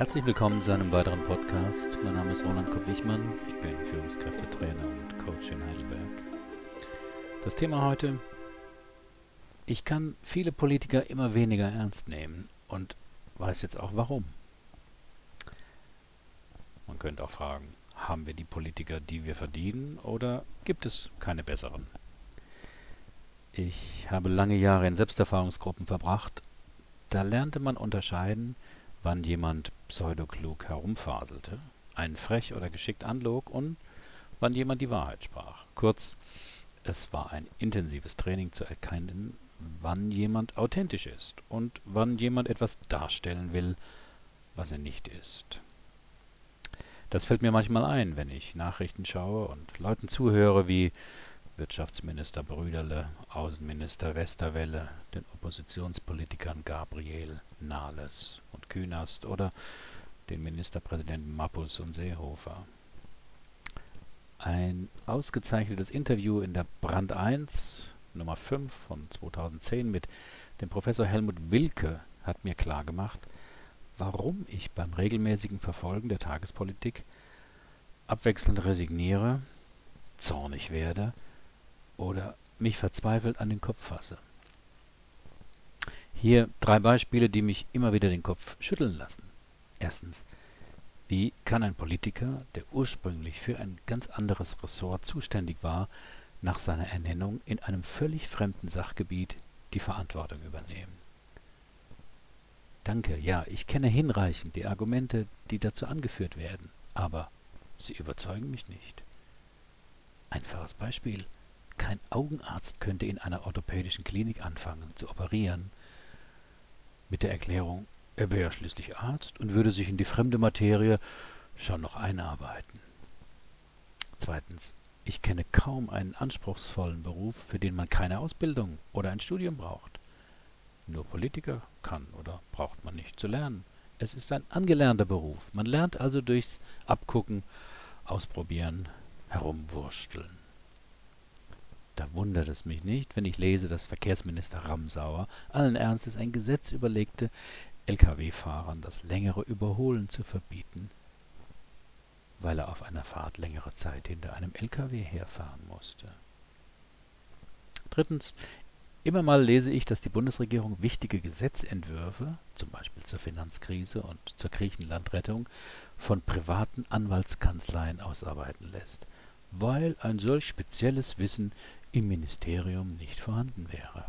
Herzlich willkommen zu einem weiteren Podcast. Mein Name ist Roland Kopp-Wichmann. Ich bin Führungskräftetrainer und Coach in Heidelberg. Das Thema heute: Ich kann viele Politiker immer weniger ernst nehmen und weiß jetzt auch warum. Man könnte auch fragen: Haben wir die Politiker, die wir verdienen, oder gibt es keine besseren? Ich habe lange Jahre in Selbsterfahrungsgruppen verbracht. Da lernte man unterscheiden, wann jemand pseudoklug herumfaselte, einen frech oder geschickt anlog und wann jemand die Wahrheit sprach. Kurz, es war ein intensives Training zu erkennen, wann jemand authentisch ist und wann jemand etwas darstellen will, was er nicht ist. Das fällt mir manchmal ein, wenn ich Nachrichten schaue und Leuten zuhöre wie Wirtschaftsminister Brüderle, Außenminister Westerwelle, den Oppositionspolitikern Gabriel, Nahles Künast oder den Ministerpräsidenten Mappus und Seehofer. Ein ausgezeichnetes Interview in der Brand 1 Nummer 5 von 2010 mit dem Professor Helmut Wilke hat mir klargemacht, warum ich beim regelmäßigen Verfolgen der Tagespolitik abwechselnd resigniere, zornig werde oder mich verzweifelt an den Kopf fasse. Hier drei Beispiele, die mich immer wieder den Kopf schütteln lassen. Erstens, wie kann ein Politiker, der ursprünglich für ein ganz anderes Ressort zuständig war, nach seiner Ernennung in einem völlig fremden Sachgebiet die Verantwortung übernehmen? Danke, ja, ich kenne hinreichend die Argumente, die dazu angeführt werden, aber sie überzeugen mich nicht. Einfaches Beispiel. Kein Augenarzt könnte in einer orthopädischen Klinik anfangen zu operieren, mit der Erklärung, er wäre schließlich Arzt und würde sich in die fremde Materie schon noch einarbeiten. Zweitens, ich kenne kaum einen anspruchsvollen Beruf, für den man keine Ausbildung oder ein Studium braucht. Nur Politiker kann oder braucht man nicht zu lernen. Es ist ein angelernter Beruf. Man lernt also durchs Abgucken, Ausprobieren, Herumwursteln. Da wundert es mich nicht, wenn ich lese, dass Verkehrsminister Ramsauer allen Ernstes ein Gesetz überlegte, Lkw-Fahrern das längere Überholen zu verbieten, weil er auf einer Fahrt längere Zeit hinter einem Lkw herfahren musste. Drittens, immer mal lese ich, dass die Bundesregierung wichtige Gesetzentwürfe, zum Beispiel zur Finanzkrise und zur Griechenlandrettung, von privaten Anwaltskanzleien ausarbeiten lässt, weil ein solch spezielles Wissen im Ministerium nicht vorhanden wäre.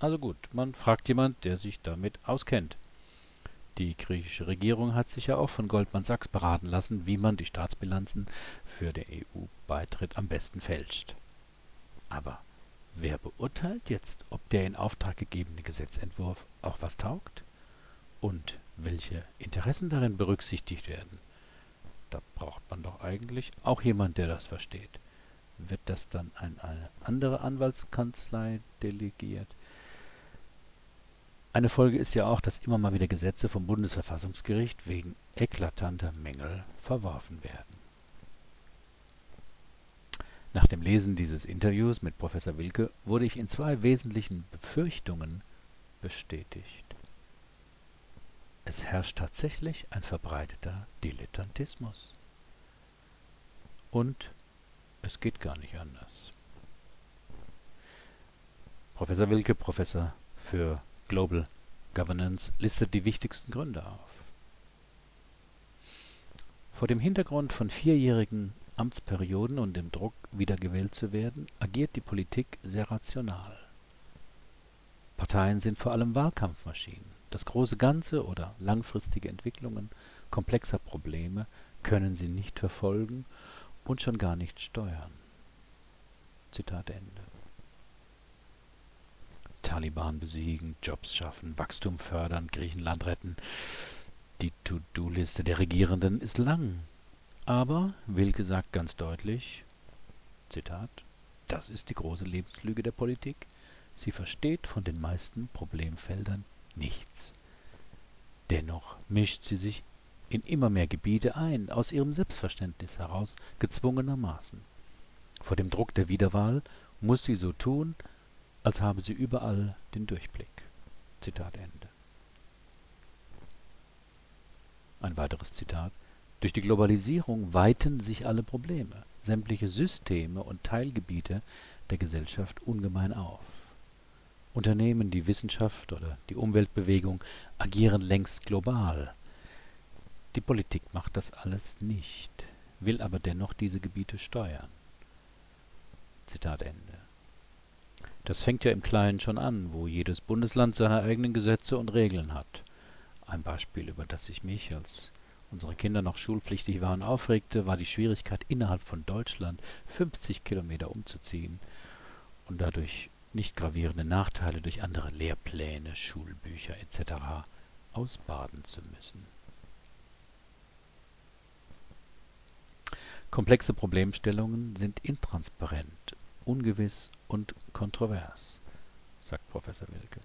Also gut, man fragt jemand, der sich damit auskennt. Die griechische Regierung hat sich ja auch von Goldman Sachs beraten lassen, wie man die Staatsbilanzen für den EU-Beitritt am besten fälscht. Aber wer beurteilt jetzt, ob der in Auftrag gegebene Gesetzentwurf auch was taugt? Und welche Interessen darin berücksichtigt werden? Da braucht man doch eigentlich auch jemand, der das versteht wird das dann an eine andere Anwaltskanzlei delegiert. Eine Folge ist ja auch, dass immer mal wieder Gesetze vom Bundesverfassungsgericht wegen eklatanter Mängel verworfen werden. Nach dem Lesen dieses Interviews mit Professor Wilke wurde ich in zwei wesentlichen Befürchtungen bestätigt. Es herrscht tatsächlich ein verbreiteter Dilettantismus. Und es geht gar nicht anders. Professor Wilke, Professor für Global Governance, listet die wichtigsten Gründe auf. Vor dem Hintergrund von vierjährigen Amtsperioden und dem Druck, wiedergewählt zu werden, agiert die Politik sehr rational. Parteien sind vor allem Wahlkampfmaschinen. Das große Ganze oder langfristige Entwicklungen komplexer Probleme können sie nicht verfolgen und schon gar nicht steuern. Zitat Ende. Taliban besiegen, Jobs schaffen, Wachstum fördern, Griechenland retten. Die To-Do-Liste der Regierenden ist lang. Aber Wilke sagt ganz deutlich, Zitat, das ist die große Lebenslüge der Politik. Sie versteht von den meisten Problemfeldern nichts. Dennoch mischt sie sich in immer mehr Gebiete ein, aus ihrem Selbstverständnis heraus, gezwungenermaßen. Vor dem Druck der Wiederwahl muss sie so tun, als habe sie überall den Durchblick. Zitat Ende. Ein weiteres Zitat. Durch die Globalisierung weiten sich alle Probleme, sämtliche Systeme und Teilgebiete der Gesellschaft ungemein auf. Unternehmen, die Wissenschaft oder die Umweltbewegung agieren längst global. Die Politik macht das alles nicht, will aber dennoch diese Gebiete steuern. Zitat Ende. Das fängt ja im Kleinen schon an, wo jedes Bundesland seine eigenen Gesetze und Regeln hat. Ein Beispiel, über das ich mich, als unsere Kinder noch schulpflichtig waren, aufregte, war die Schwierigkeit, innerhalb von Deutschland 50 Kilometer umzuziehen und dadurch nicht gravierende Nachteile durch andere Lehrpläne, Schulbücher etc. ausbaden zu müssen. Komplexe Problemstellungen sind intransparent ungewiss und kontrovers, sagt Professor Wilke.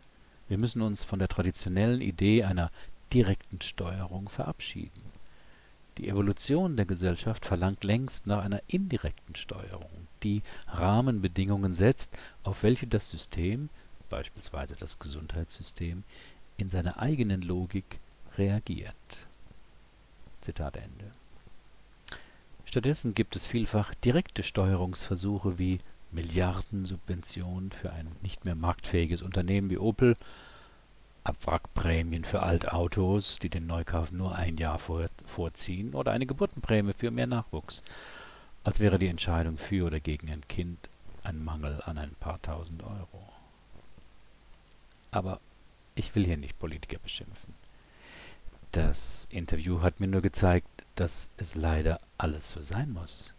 Wir müssen uns von der traditionellen Idee einer direkten Steuerung verabschieden. Die Evolution der Gesellschaft verlangt längst nach einer indirekten Steuerung, die Rahmenbedingungen setzt, auf welche das System, beispielsweise das Gesundheitssystem, in seiner eigenen Logik reagiert. Zitat Ende. Stattdessen gibt es vielfach direkte Steuerungsversuche wie Milliardensubventionen für ein nicht mehr marktfähiges Unternehmen wie Opel, Abwrackprämien für Altautos, die den Neukauf nur ein Jahr vorziehen, oder eine Geburtenprämie für mehr Nachwuchs, als wäre die Entscheidung für oder gegen ein Kind ein Mangel an ein paar tausend Euro. Aber ich will hier nicht Politiker beschimpfen. Das Interview hat mir nur gezeigt, dass es leider alles so sein muss.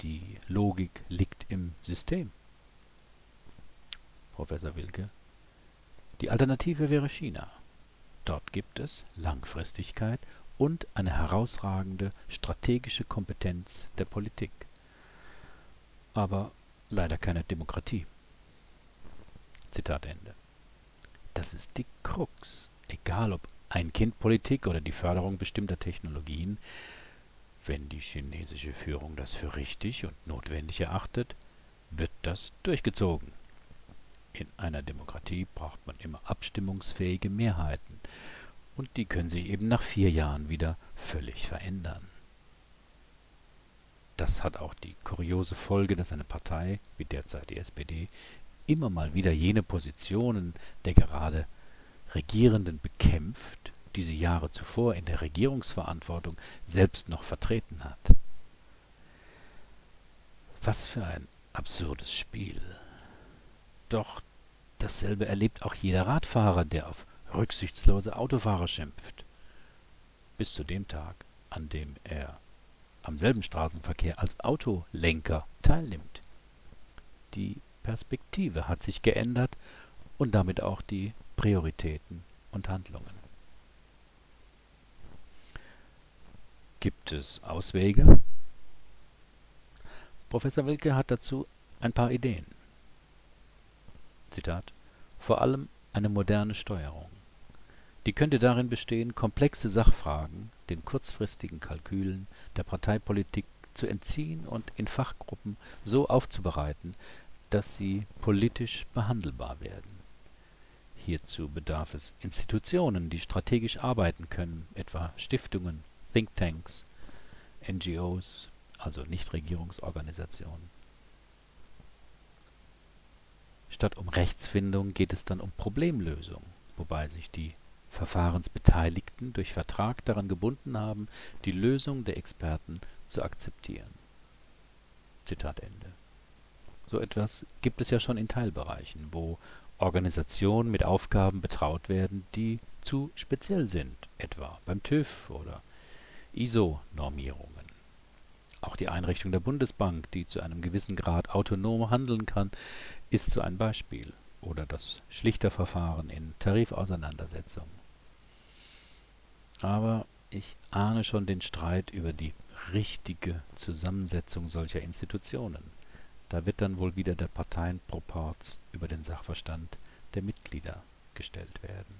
Die Logik liegt im System. Professor Wilke. Die Alternative wäre China. Dort gibt es Langfristigkeit und eine herausragende strategische Kompetenz der Politik. Aber leider keine Demokratie. Zitat Ende. Das ist die Krux. Egal ob Ein-Kind-Politik oder die Förderung bestimmter Technologien, wenn die chinesische Führung das für richtig und notwendig erachtet, wird das durchgezogen. In einer Demokratie braucht man immer abstimmungsfähige Mehrheiten, und die können sich eben nach vier Jahren wieder völlig verändern. Das hat auch die kuriose Folge, dass eine Partei, wie derzeit die SPD, immer mal wieder jene Positionen der gerade Regierenden bekämpft, die sie Jahre zuvor in der Regierungsverantwortung selbst noch vertreten hat. Was für ein absurdes Spiel. Doch dasselbe erlebt auch jeder Radfahrer, der auf rücksichtslose Autofahrer schimpft. Bis zu dem Tag, an dem er am selben Straßenverkehr als Autolenker teilnimmt. Die Perspektive hat sich geändert und damit auch die Prioritäten und Handlungen. Gibt es Auswege? Professor Wilke hat dazu ein paar Ideen. Zitat: Vor allem eine moderne Steuerung. Die könnte darin bestehen, komplexe Sachfragen den kurzfristigen Kalkülen der Parteipolitik zu entziehen und in Fachgruppen so aufzubereiten, dass sie politisch behandelbar werden. Hierzu bedarf es Institutionen, die strategisch arbeiten können, etwa Stiftungen Thinktanks, NGOs, also Nichtregierungsorganisationen. Statt um Rechtsfindung geht es dann um Problemlösung, wobei sich die Verfahrensbeteiligten durch Vertrag daran gebunden haben, die Lösung der Experten zu akzeptieren. Zitat Ende. So etwas gibt es ja schon in Teilbereichen, wo Organisationen mit Aufgaben betraut werden, die zu speziell sind, etwa beim TÜV oder ISO-Normierungen. Auch die Einrichtung der Bundesbank, die zu einem gewissen Grad autonom handeln kann, ist so ein Beispiel. Oder das Schlichterverfahren in Tarifauseinandersetzungen. Aber ich ahne schon den Streit über die richtige Zusammensetzung solcher Institutionen. Da wird dann wohl wieder der Parteienproporz über den Sachverstand der Mitglieder gestellt werden.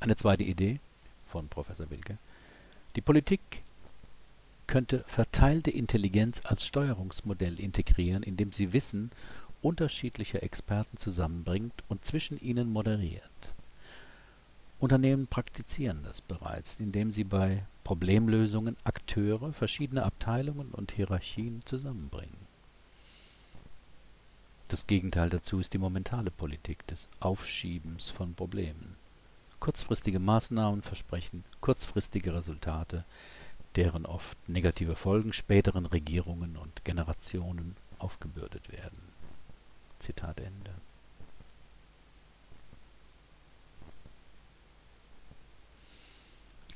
Eine zweite Idee von Professor Wilke die Politik könnte verteilte Intelligenz als Steuerungsmodell integrieren, indem sie Wissen unterschiedlicher Experten zusammenbringt und zwischen ihnen moderiert. Unternehmen praktizieren das bereits, indem sie bei Problemlösungen Akteure verschiedener Abteilungen und Hierarchien zusammenbringen. Das Gegenteil dazu ist die momentale Politik des Aufschiebens von Problemen. Kurzfristige Maßnahmen versprechen kurzfristige Resultate, deren oft negative Folgen späteren Regierungen und Generationen aufgebürdet werden. Zitat Ende.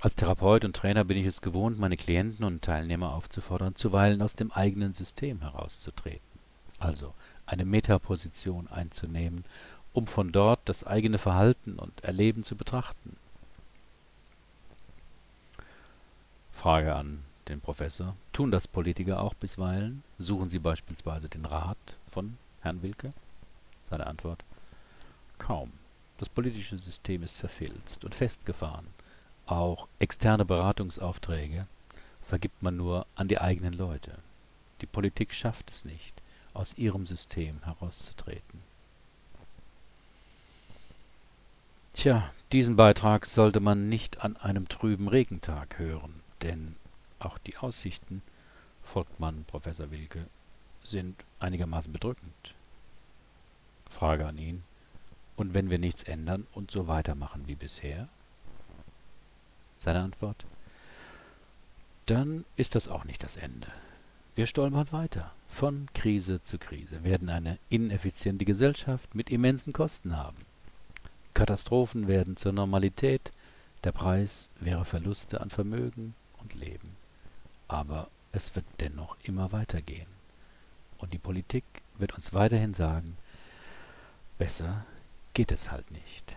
Als Therapeut und Trainer bin ich es gewohnt, meine Klienten und Teilnehmer aufzufordern, zuweilen aus dem eigenen System herauszutreten, also eine Metaposition einzunehmen, um von dort das eigene Verhalten und Erleben zu betrachten. Frage an den Professor. Tun das Politiker auch bisweilen? Suchen sie beispielsweise den Rat von Herrn Wilke? Seine Antwort. Kaum. Das politische System ist verfilzt und festgefahren. Auch externe Beratungsaufträge vergibt man nur an die eigenen Leute. Die Politik schafft es nicht, aus ihrem System herauszutreten. Tja, diesen Beitrag sollte man nicht an einem trüben Regentag hören, denn auch die Aussichten, folgt man Professor Wilke, sind einigermaßen bedrückend. Frage an ihn. Und wenn wir nichts ändern und so weitermachen wie bisher? Seine Antwort? Dann ist das auch nicht das Ende. Wir stolpern weiter, von Krise zu Krise, werden eine ineffiziente Gesellschaft mit immensen Kosten haben. Katastrophen werden zur Normalität, der Preis wäre Verluste an Vermögen und Leben. Aber es wird dennoch immer weitergehen. Und die Politik wird uns weiterhin sagen, besser geht es halt nicht.